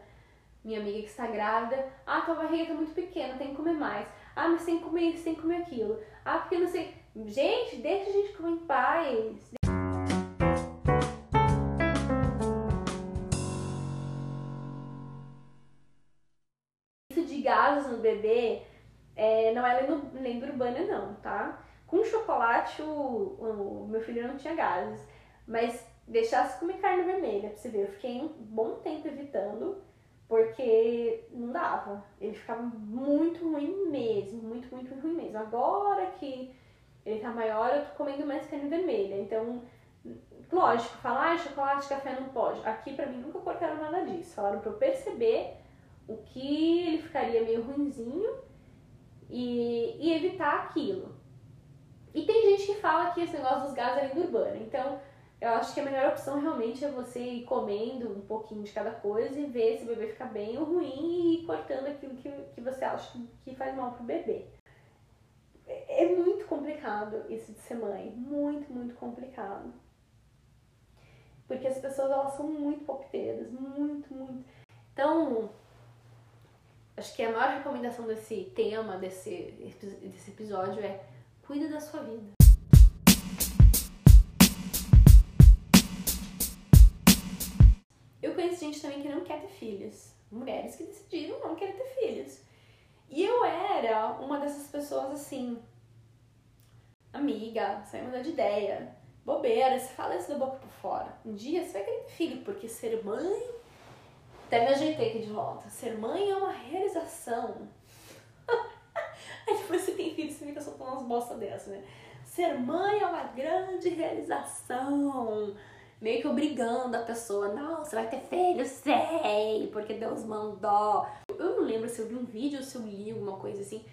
B: minha amiga que está grávida. Ah, tua barriga tá muito pequena, tem que comer mais. Ah, mas tem que comer isso, tem que comer aquilo. Ah, porque não sei. Gente, deixa a gente comer em paz. Isso de gases no bebê é, não é lenda urbana, não, tá? Com chocolate, o, o, meu filho não tinha gases. Mas deixasse comer carne vermelha, pra você ver. Eu fiquei um bom tempo evitando, porque não dava. Ele ficava muito ruim mesmo, muito, muito ruim mesmo. Agora que ele tá maior, eu tô comendo mais carne vermelha. Então, lógico, falar ah, chocolate, café não pode. Aqui pra mim nunca cortaram nada disso. Falaram pra eu perceber o que ele ficaria meio ruinzinho e, e evitar aquilo. E tem gente que fala que esse negócio dos gases é lenda urbana. Então, eu acho que a melhor opção realmente é você ir comendo um pouquinho de cada coisa e ver se o bebê fica bem ou ruim e ir cortando aquilo que, que você acha que faz mal pro bebê. É, é muito complicado isso de ser mãe. Muito, muito complicado. Porque as pessoas, elas são muito palpiteiras. Muito, muito. Então, acho que a maior recomendação desse tema, desse, desse episódio é cuida da sua vida. Eu conheço gente também que não quer ter filhos. Mulheres que decidiram não querer ter filhos. E eu era uma dessas pessoas assim, amiga, sai mudar de ideia, bobeira, você fala isso da boca por fora. Um dia você vai querer ter filho, porque ser mãe. Até me ajeitei aqui de volta. Ser mãe é uma realização. Aí depois você tem filho, você fica soltando umas bosta dessa, né? Ser mãe é uma grande realização. Meio que obrigando a pessoa, não, você vai ter filho, sei, porque Deus mandou. Eu não lembro se eu vi um vídeo ou se eu li alguma coisa assim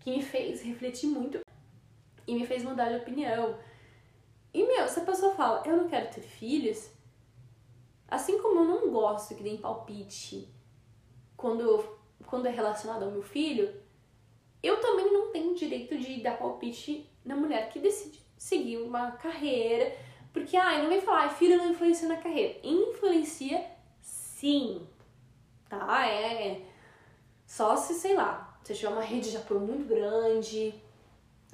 B: que me fez refletir muito e me fez mudar de opinião. E, meu, se a pessoa fala, eu não quero ter filhos, assim como eu não gosto que deem palpite quando, quando é relacionado ao meu filho, eu também não tenho direito de dar palpite na mulher que decide seguir uma carreira, porque, ai, não vem falar, ai, filho não influencia na carreira. Influencia sim, tá? É só se, sei lá, você tiver uma rede de apoio muito grande,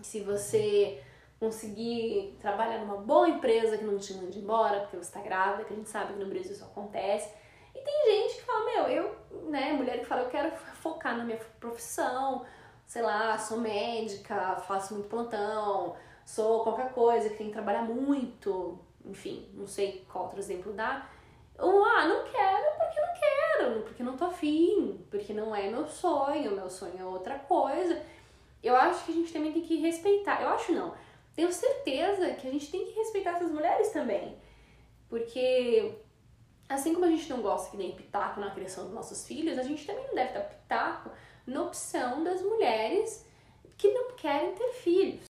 B: se você conseguir trabalhar numa boa empresa que não te mande embora porque você está grávida, que a gente sabe que no Brasil isso acontece. E tem gente que fala, meu, eu, né, mulher que fala, eu quero focar na minha profissão, sei lá, sou médica, faço muito plantão, sou qualquer coisa que tem que trabalhar muito, enfim, não sei qual outro exemplo dá. Ou, ah, não quero porque não quero, porque não tô afim, porque não é meu sonho, meu sonho é outra coisa. Eu acho que a gente também tem que respeitar, eu acho não, tenho certeza que a gente tem que respeitar essas mulheres também. Porque assim como a gente não gosta que nem pitaco na criação dos nossos filhos, a gente também não deve dar pitaco na opção das mulheres que não querem ter filhos.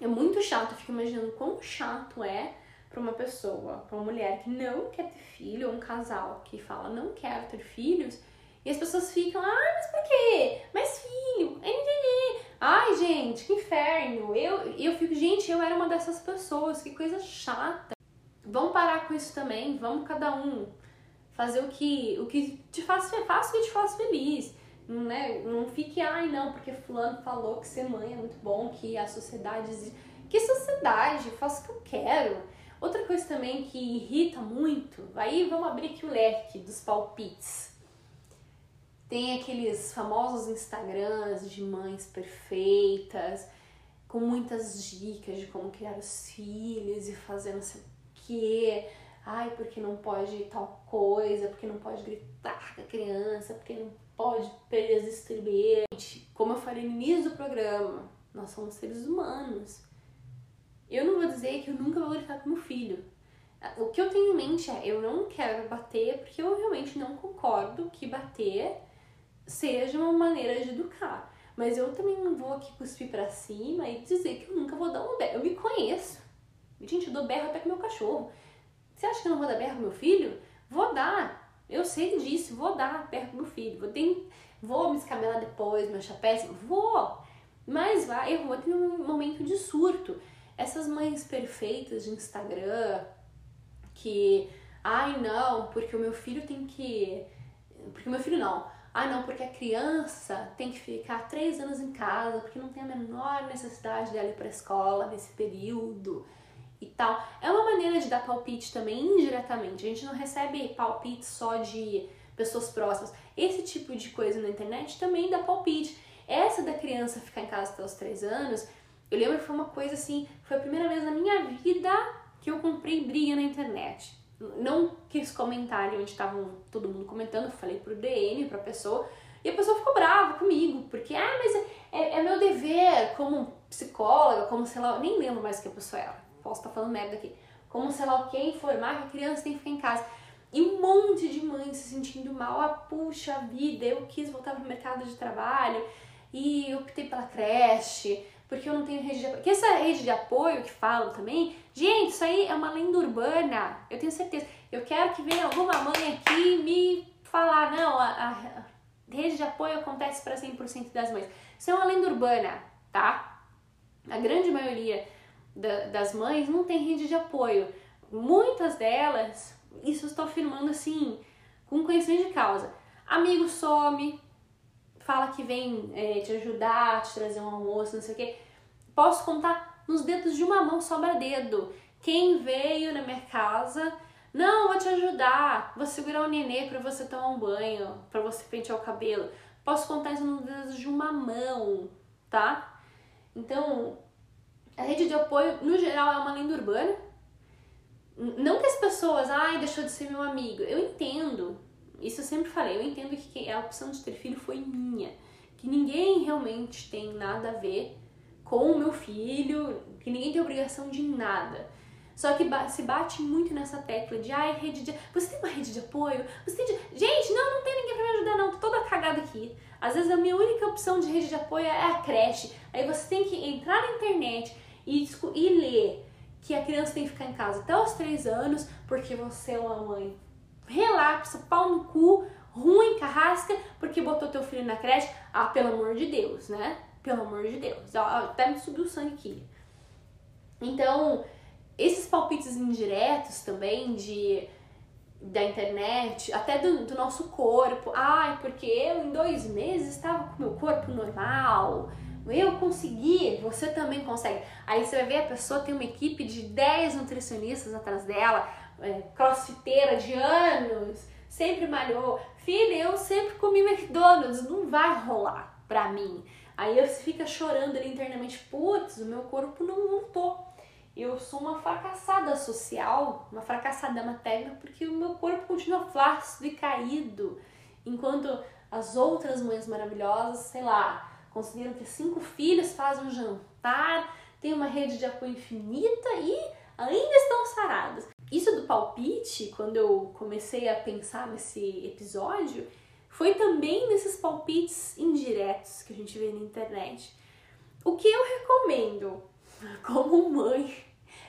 B: É muito chato, eu fico imaginando quão chato é para uma pessoa, para uma mulher que não quer ter filho, ou um casal que fala não quero ter filhos, e as pessoas ficam, ah, mas por quê? Mas filho, é Ai, gente, que inferno. Eu, eu fico, gente, eu era uma dessas pessoas, que coisa chata. Vamos parar com isso também, vamos cada um fazer o que, o que te faz, faça o que te faz feliz. Né? Não fique, ai não, porque fulano falou que ser mãe é muito bom, que a sociedade. Que sociedade? Faço o que eu quero. Outra coisa também que irrita muito, aí vamos abrir aqui o leque dos palpites. Tem aqueles famosos Instagrams de mães perfeitas, com muitas dicas de como criar os filhos e fazer não sei o quê. Ai, porque não pode tal coisa, porque não pode gritar com a criança, porque não pode perder as estribeiras. Como eu falei no início do programa, nós somos seres humanos. Eu não vou dizer que eu nunca vou gritar com meu filho. O que eu tenho em mente é, eu não quero bater porque eu realmente não concordo que bater seja uma maneira de educar. Mas eu também não vou aqui cuspir pra cima e dizer que eu nunca vou dar um berro. Eu me conheço. Gente, eu dou berro até com meu cachorro. Você acha que eu não vou dar berro com meu filho? Vou dar. Eu sei disso, vou dar berro com meu filho. Vou, ter, vou me escabelar depois, meu chapéu, vou. Mas vai, errou, tem um momento de surto. Essas mães perfeitas de Instagram que, ai não, porque o meu filho tem que. Porque o meu filho não. Ah, não, porque a criança tem que ficar três anos em casa, porque não tem a menor necessidade dela ir para a escola nesse período e tal. É uma maneira de dar palpite também indiretamente. A gente não recebe palpite só de pessoas próximas. Esse tipo de coisa na internet também dá palpite. Essa da criança ficar em casa até os três anos, eu lembro que foi uma coisa assim, foi a primeira vez na minha vida que eu comprei briga na internet. Não quis comentar onde estavam todo mundo comentando, falei pro DM, pra pessoa, e a pessoa ficou brava comigo, porque, ah, mas é, é meu dever como psicóloga, como sei lá, nem lembro mais que a pessoa era, posso estar falando merda aqui, como sei lá o que, informar que a criança tem que ficar em casa. E um monte de mães se sentindo mal, ah, puxa vida, eu quis voltar pro mercado de trabalho, e optei pela creche, porque eu não tenho rede de apoio. Que essa rede de apoio que falam também, gente, isso aí é uma lenda urbana, eu tenho certeza. Eu quero que venha alguma mãe aqui me falar, não, a, a rede de apoio acontece para 100% das mães. Isso é uma lenda urbana, tá? A grande maioria da, das mães não tem rede de apoio. Muitas delas, isso estou afirmando assim, com conhecimento de causa. Amigo some, fala que vem é, te ajudar, te trazer um almoço, não sei o quê. Posso contar nos dedos de uma mão, sobra dedo. Quem veio na minha casa, não, vou te ajudar, vou segurar o nenê para você tomar um banho, para você pentear o cabelo. Posso contar isso nos dedos de uma mão, tá? Então, a rede de apoio, no geral, é uma lenda urbana. Não que as pessoas, ai, deixou de ser meu amigo. Eu entendo, isso eu sempre falei, eu entendo que a opção de ter filho foi minha, que ninguém realmente tem nada a ver com o meu filho, que ninguém tem obrigação de nada. Só que se bate muito nessa tecla de ai, rede de. Você tem uma rede de apoio? Você tem de... Gente, não, não tem ninguém pra me ajudar, não. Tô toda cagada aqui. Às vezes a minha única opção de rede de apoio é a creche. Aí você tem que entrar na internet e, e ler que a criança tem que ficar em casa até os três anos, porque você é uma mãe relapsa, pau no cu, ruim, carrasca, porque botou teu filho na creche. Ah, pelo amor de Deus, né? Pelo amor de Deus. Até me subiu o sangue aqui. Então, esses palpites indiretos também de da internet, até do, do nosso corpo. Ai, porque eu em dois meses estava com meu corpo normal. Eu consegui, você também consegue. Aí você vai ver a pessoa tem uma equipe de 10 nutricionistas atrás dela é, crossfiteira de anos, sempre malhou. Filha, eu sempre comi McDonald's, não vai rolar pra mim. Aí você fica chorando ali internamente, putz, o meu corpo não voltou. Eu sou uma fracassada social, uma fracassada materna, porque o meu corpo continua flácido e caído. Enquanto as outras mães maravilhosas, sei lá, conseguiram ter cinco filhos, fazem um jantar, tem uma rede de apoio infinita e ainda estão saradas. Isso do palpite, quando eu comecei a pensar nesse episódio, foi também nesses palpites indiretos que a gente vê na internet. O que eu recomendo como mãe,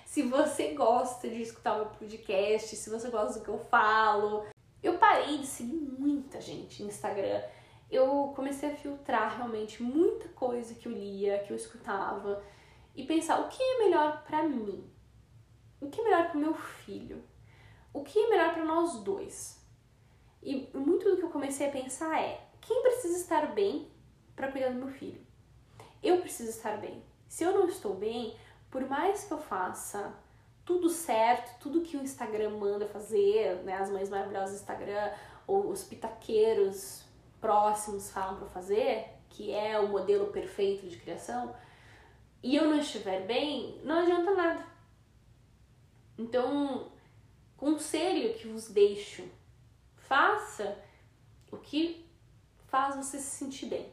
B: se você gosta de escutar meu podcast, se você gosta do que eu falo, eu parei de seguir muita gente no Instagram. Eu comecei a filtrar realmente muita coisa que eu lia, que eu escutava e pensar o que é melhor para mim o que é melhor para o meu filho? O que é melhor para nós dois? E muito do que eu comecei a pensar é: quem precisa estar bem para cuidar do meu filho? Eu preciso estar bem. Se eu não estou bem, por mais que eu faça tudo certo, tudo que o Instagram manda fazer, né, as mães maravilhosas do Instagram ou os pitaqueiros próximos falam para fazer, que é o modelo perfeito de criação, e eu não estiver bem, não adianta nada então, conselho que vos deixo: faça o que faz você se sentir bem.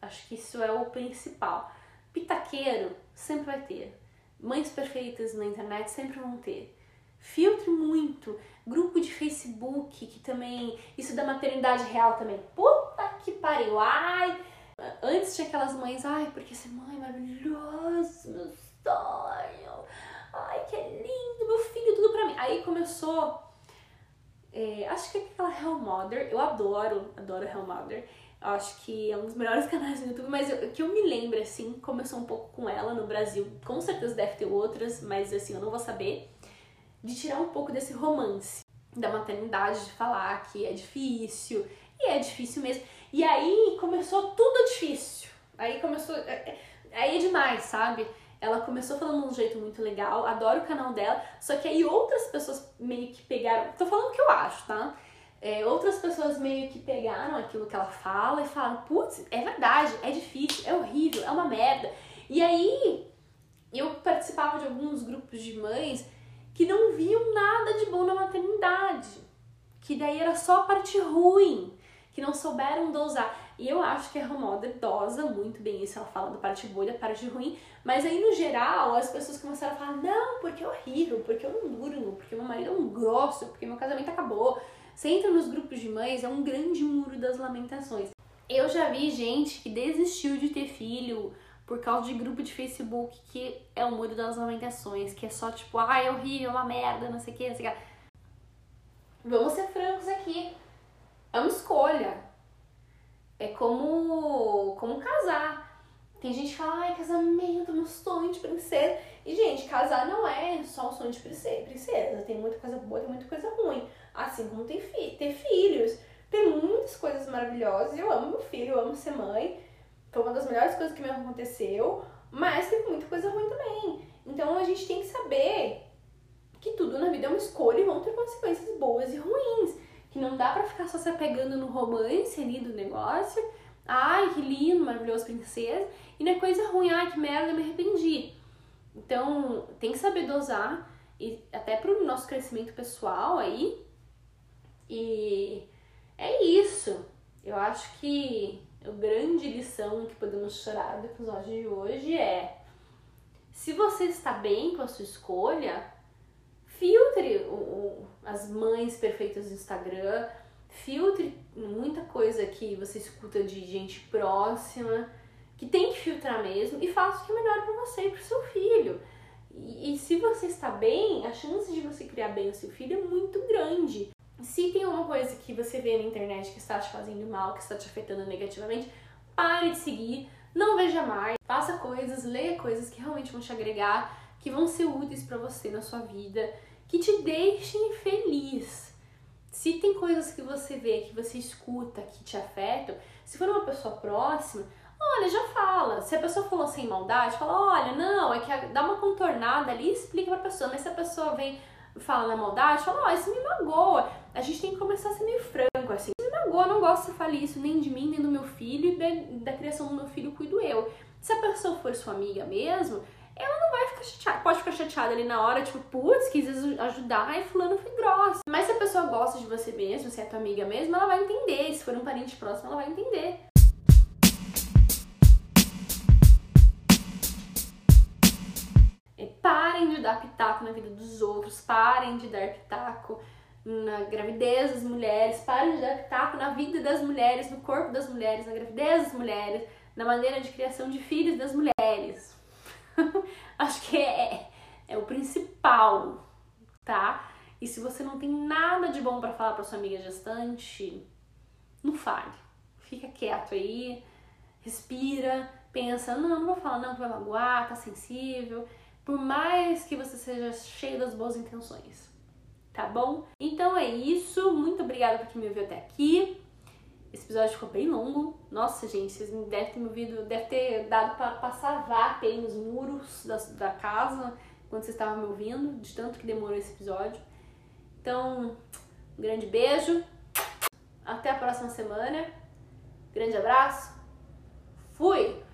B: Acho que isso é o principal. Pitaqueiro sempre vai ter. Mães perfeitas na internet sempre vão ter. Filtre muito. Grupo de Facebook que também. Isso da maternidade real também. Puta que pariu. Ai. Antes tinha aquelas mães, ai, porque ser mãe é maravilhoso, meu sonho. Ai, que lindo, meu filho, tudo pra mim. Aí começou. É, acho que é aquela Hellmother, eu adoro, adoro Hellmother. Eu acho que é um dos melhores canais do YouTube, mas o que eu me lembro, assim, começou um pouco com ela no Brasil. Com certeza deve ter outras, mas assim, eu não vou saber. De tirar um pouco desse romance da maternidade, de falar que é difícil, e é difícil mesmo. E aí começou tudo difícil. Aí começou. É, é, aí é demais, sabe? Ela começou falando de um jeito muito legal, adoro o canal dela, só que aí outras pessoas meio que pegaram. Tô falando o que eu acho, tá? É, outras pessoas meio que pegaram aquilo que ela fala e falaram: putz, é verdade, é difícil, é horrível, é uma merda. E aí eu participava de alguns grupos de mães que não viam nada de bom na maternidade, que daí era só a parte ruim, que não souberam dosar. E eu acho que a Romoda dosa muito bem isso, ela fala da parte boa e da parte ruim, mas aí no geral as pessoas começaram a falar: não, porque é horrível, porque eu não durmo, porque meu marido é um grosso, porque meu casamento acabou. Você entra nos grupos de mães, é um grande muro das lamentações. Eu já vi gente que desistiu de ter filho por causa de grupo de Facebook que é o muro das lamentações, que é só tipo, ai, é horrível, é uma merda, não sei o que, não sei o que. Vamos ser francos aqui. É uma escolha é como, como casar. Tem gente que fala, ai, casamento, meu sonho de princesa. E, gente, casar não é só um sonho de princesa. Tem muita coisa boa, tem muita coisa ruim. Assim como fi ter filhos. Tem muitas coisas maravilhosas. Eu amo meu filho, eu amo ser mãe. Foi uma das melhores coisas que me aconteceu. Mas tem muita coisa ruim também. Então a gente tem que saber que tudo na vida é uma escolha e vão ter consequências boas e ruins que não dá para ficar só se apegando no romance ali do negócio. Ai, que lindo, maravilhoso, princesa. E não é coisa ruim, ai, que merda, me arrependi. Então, tem que saber dosar, e até pro nosso crescimento pessoal aí. E é isso. Eu acho que a grande lição que podemos chorar do episódio de hoje é: se você está bem com a sua escolha, filtre o, o, as mães perfeitas do Instagram, filtre muita coisa que você escuta de gente próxima, que tem que filtrar mesmo, e faça o que é melhor para você e para seu filho. E, e, se você está bem, a chance de você criar bem o seu filho é muito grande. Se tem alguma coisa que você vê na internet que está te fazendo mal, que está te afetando negativamente, pare de seguir, não veja mais, faça coisas, leia coisas que realmente vão te agregar, que vão ser úteis para você na sua vida que te deixem feliz. Se tem coisas que você vê, que você escuta, que te afetam, se for uma pessoa próxima, olha, já fala. Se a pessoa falou sem maldade, fala, olha, não, é que dá uma contornada ali e explica pra pessoa. Mas se a pessoa vem fala na maldade, fala, ó, oh, isso me magoa. A gente tem que começar a ser meio franco, assim. Isso me magoa, não gosto que você fale isso nem de mim, nem do meu filho, e da, da criação do meu filho cuido eu. Se a pessoa for sua amiga mesmo, ela não vai ficar chateada. Chateada ali na hora, tipo, putz, quis ajudar e fulano foi grossa. Mas se a pessoa gosta de você mesmo, se é tua amiga mesmo, ela vai entender. Se for um parente próximo, ela vai entender. Parem de dar pitaco na vida dos outros, parem de dar pitaco na gravidez das mulheres, parem de dar pitaco na vida das mulheres, no corpo das mulheres, na gravidez das mulheres, na maneira de criação de filhos das mulheres. Acho que é, é o principal, tá? E se você não tem nada de bom para falar para sua amiga gestante, não fale. Fica quieto aí, respira, pensa, não, não vou falar não que vai magoar, tá sensível. Por mais que você seja cheio das boas intenções, tá bom? Então é isso, muito obrigada por quem me ouviu até aqui. Esse episódio ficou bem longo. Nossa, gente, vocês devem ter me ouvido, deve ter dado para passar vape aí nos muros da, da casa quando vocês estavam me ouvindo, de tanto que demorou esse episódio. Então, um grande beijo. Até a próxima semana. Grande abraço. Fui!